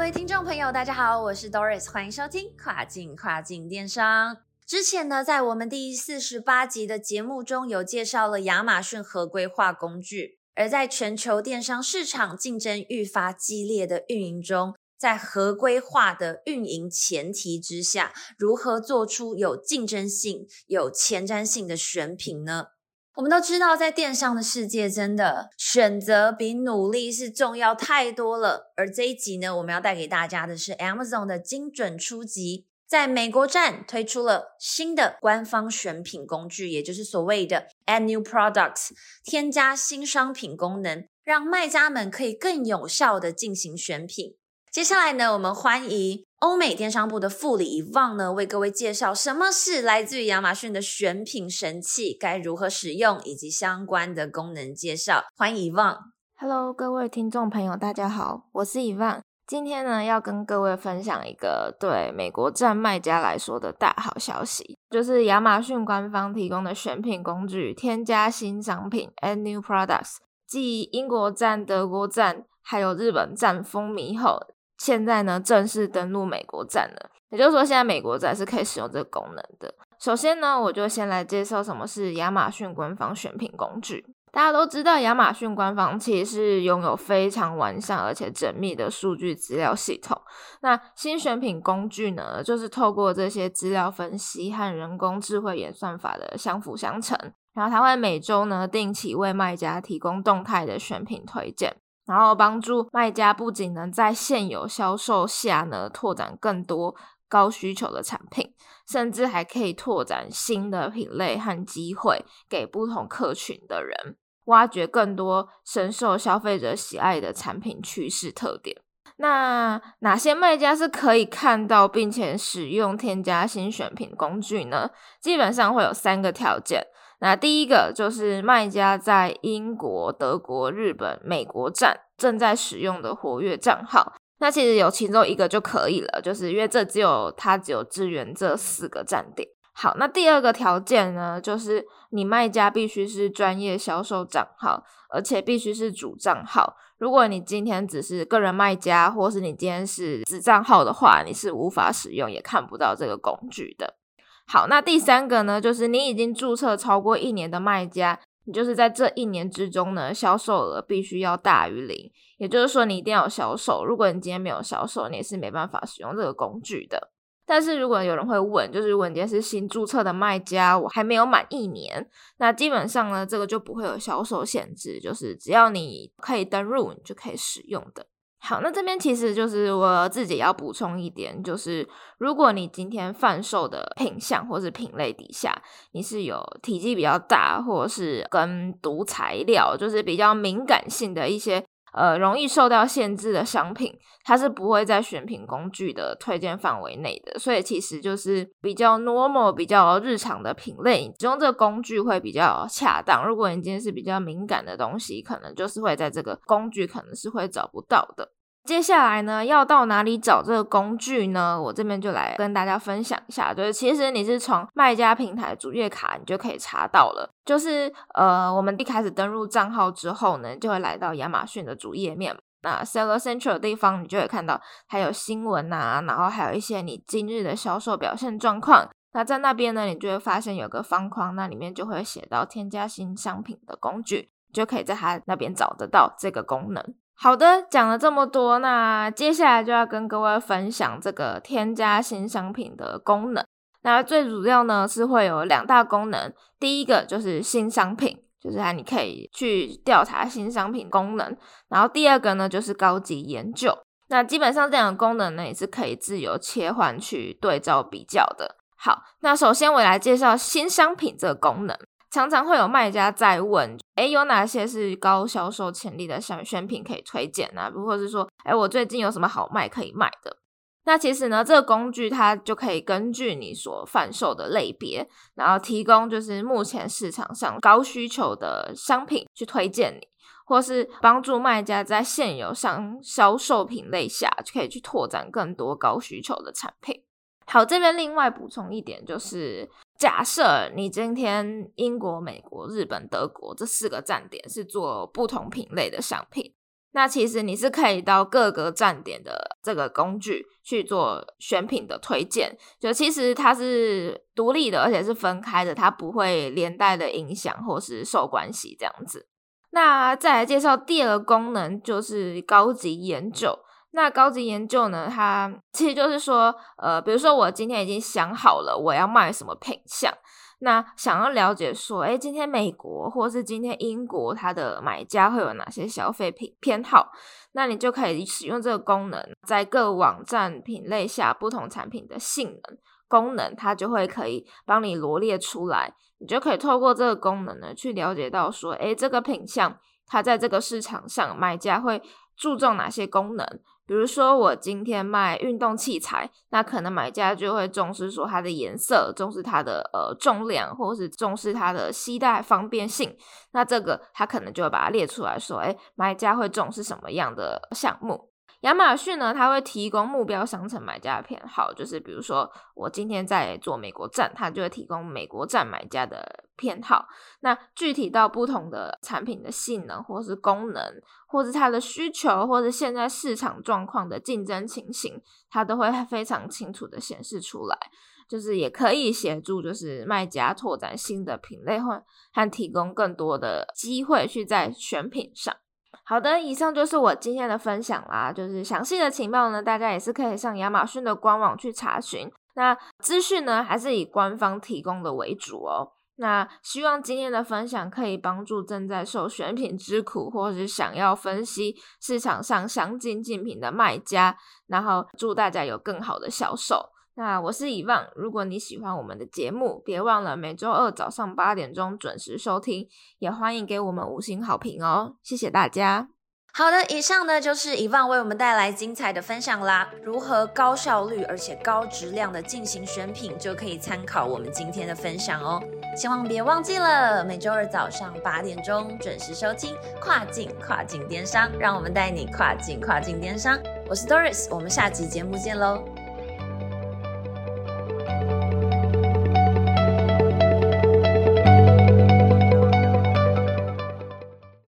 各位听众朋友，大家好，我是 Doris，欢迎收听跨境跨境电商。之前呢，在我们第四十八集的节目中有介绍了亚马逊合规化工具，而在全球电商市场竞争愈发激烈的运营中，在合规化的运营前提之下，如何做出有竞争性、有前瞻性的选品呢？我们都知道，在电商的世界，真的选择比努力是重要太多了。而这一集呢，我们要带给大家的是 Amazon 的精准初级，在美国站推出了新的官方选品工具，也就是所谓的 Add New Products，添加新商品功能，让卖家们可以更有效的进行选品。接下来呢，我们欢迎欧美电商部的副理伊旺呢，为各位介绍什么是来自于亚马逊的选品神器，该如何使用，以及相关的功能介绍。欢迎伊旺。Hello，各位听众朋友，大家好，我是伊旺。今天呢，要跟各位分享一个对美国站卖家来说的大好消息，就是亚马逊官方提供的选品工具，添加新商品 （Add New Products）。继英国站、德国站还有日本站风靡后。现在呢，正式登陆美国站了，也就是说，现在美国站是可以使用这个功能的。首先呢，我就先来介绍什么是亚马逊官方选品工具。大家都知道，亚马逊官方其实是拥有非常完善而且缜密的数据资料系统。那新选品工具呢，就是透过这些资料分析和人工智慧演算法的相辅相成，然后它会每周呢定期为卖家提供动态的选品推荐。然后帮助卖家不仅能在现有销售下呢拓展更多高需求的产品，甚至还可以拓展新的品类和机会给不同客群的人，挖掘更多深受消费者喜爱的产品趋势特点。那哪些卖家是可以看到并且使用添加新选品工具呢？基本上会有三个条件。那第一个就是卖家在英国、德国、日本、美国站正在使用的活跃账号，那其实有其中一个就可以了，就是因为这只有它只有支援这四个站点。好，那第二个条件呢，就是你卖家必须是专业销售账号，而且必须是主账号。如果你今天只是个人卖家，或是你今天是子账号的话，你是无法使用，也看不到这个工具的。好，那第三个呢，就是你已经注册超过一年的卖家，你就是在这一年之中呢，销售额必须要大于零，也就是说你一定要有销售。如果你今天没有销售，你也是没办法使用这个工具的。但是如果有人会问，就是如果你今天是新注册的卖家，我还没有满一年，那基本上呢，这个就不会有销售限制，就是只要你可以登入，你就可以使用的。好，那这边其实就是我自己要补充一点，就是如果你今天贩售的品相或是品类底下，你是有体积比较大，或是跟毒材料，就是比较敏感性的一些。呃，容易受到限制的商品，它是不会在选品工具的推荐范围内的，所以其实就是比较 normal、比较日常的品类，使用这个工具会比较恰当。如果你今天是比较敏感的东西，可能就是会在这个工具可能是会找不到的。接下来呢，要到哪里找这个工具呢？我这边就来跟大家分享一下。就是其实你是从卖家平台主页卡，你就可以查到了。就是呃，我们一开始登录账号之后呢，就会来到亚马逊的主页面。那 Seller Central 的地方，你就会看到还有新闻啊，然后还有一些你今日的销售表现状况。那在那边呢，你就会发现有个方框，那里面就会写到添加新商品的工具，就可以在它那边找得到这个功能。好的，讲了这么多，那接下来就要跟各位分享这个添加新商品的功能。那最主要呢是会有两大功能，第一个就是新商品，就是啊你可以去调查新商品功能。然后第二个呢就是高级研究。那基本上这两个功能呢也是可以自由切换去对照比较的。好，那首先我来介绍新商品这个功能。常常会有卖家在问，哎，有哪些是高销售潜力的选选品可以推荐呢？或者是说，哎，我最近有什么好卖可以卖的？那其实呢，这个工具它就可以根据你所贩售的类别，然后提供就是目前市场上高需求的商品去推荐你，或是帮助卖家在现有商销售品类下，就可以去拓展更多高需求的产品。好，这边另外补充一点，就是假设你今天英国、美国、日本、德国这四个站点是做不同品类的商品。那其实你是可以到各个站点的这个工具去做选品的推荐，就其实它是独立的，而且是分开的，它不会连带的影响或是受关系这样子。那再来介绍第二个功能，就是高级研究。那高级研究呢，它其实就是说，呃，比如说我今天已经想好了我要卖什么品相。那想要了解说，哎，今天美国或是今天英国，它的买家会有哪些消费品偏好？那你就可以使用这个功能，在各网站品类下不同产品的性能功能，它就会可以帮你罗列出来。你就可以透过这个功能呢，去了解到说，哎，这个品相它在这个市场上买家会注重哪些功能？比如说，我今天卖运动器材，那可能买家就会重视说它的颜色，重视它的呃重量，或是重视它的携带方便性。那这个他可能就会把它列出来说，哎，买家会重视什么样的项目？亚马逊呢，它会提供目标商城买家的偏好，就是比如说我今天在做美国站，它就会提供美国站买家的偏好。那具体到不同的产品的性能，或是功能，或是它的需求，或者现在市场状况的竞争情形，它都会非常清楚的显示出来。就是也可以协助，就是卖家拓展新的品类，或和提供更多的机会去在选品上。好的，以上就是我今天的分享啦。就是详细的情报呢，大家也是可以上亚马逊的官网去查询。那资讯呢，还是以官方提供的为主哦。那希望今天的分享可以帮助正在受选品之苦，或者是想要分析市场上相近竞品的卖家，然后祝大家有更好的销售。那我是以望，如果你喜欢我们的节目，别忘了每周二早上八点钟准时收听，也欢迎给我们五星好评哦，谢谢大家。好的，以上呢就是以望为我们带来精彩的分享啦。如何高效率而且高质量的进行选品，就可以参考我们今天的分享哦。千万别忘记了，每周二早上八点钟准时收听跨境跨境电商，让我们带你跨境跨境电商。我是 Doris，我们下期节目见喽。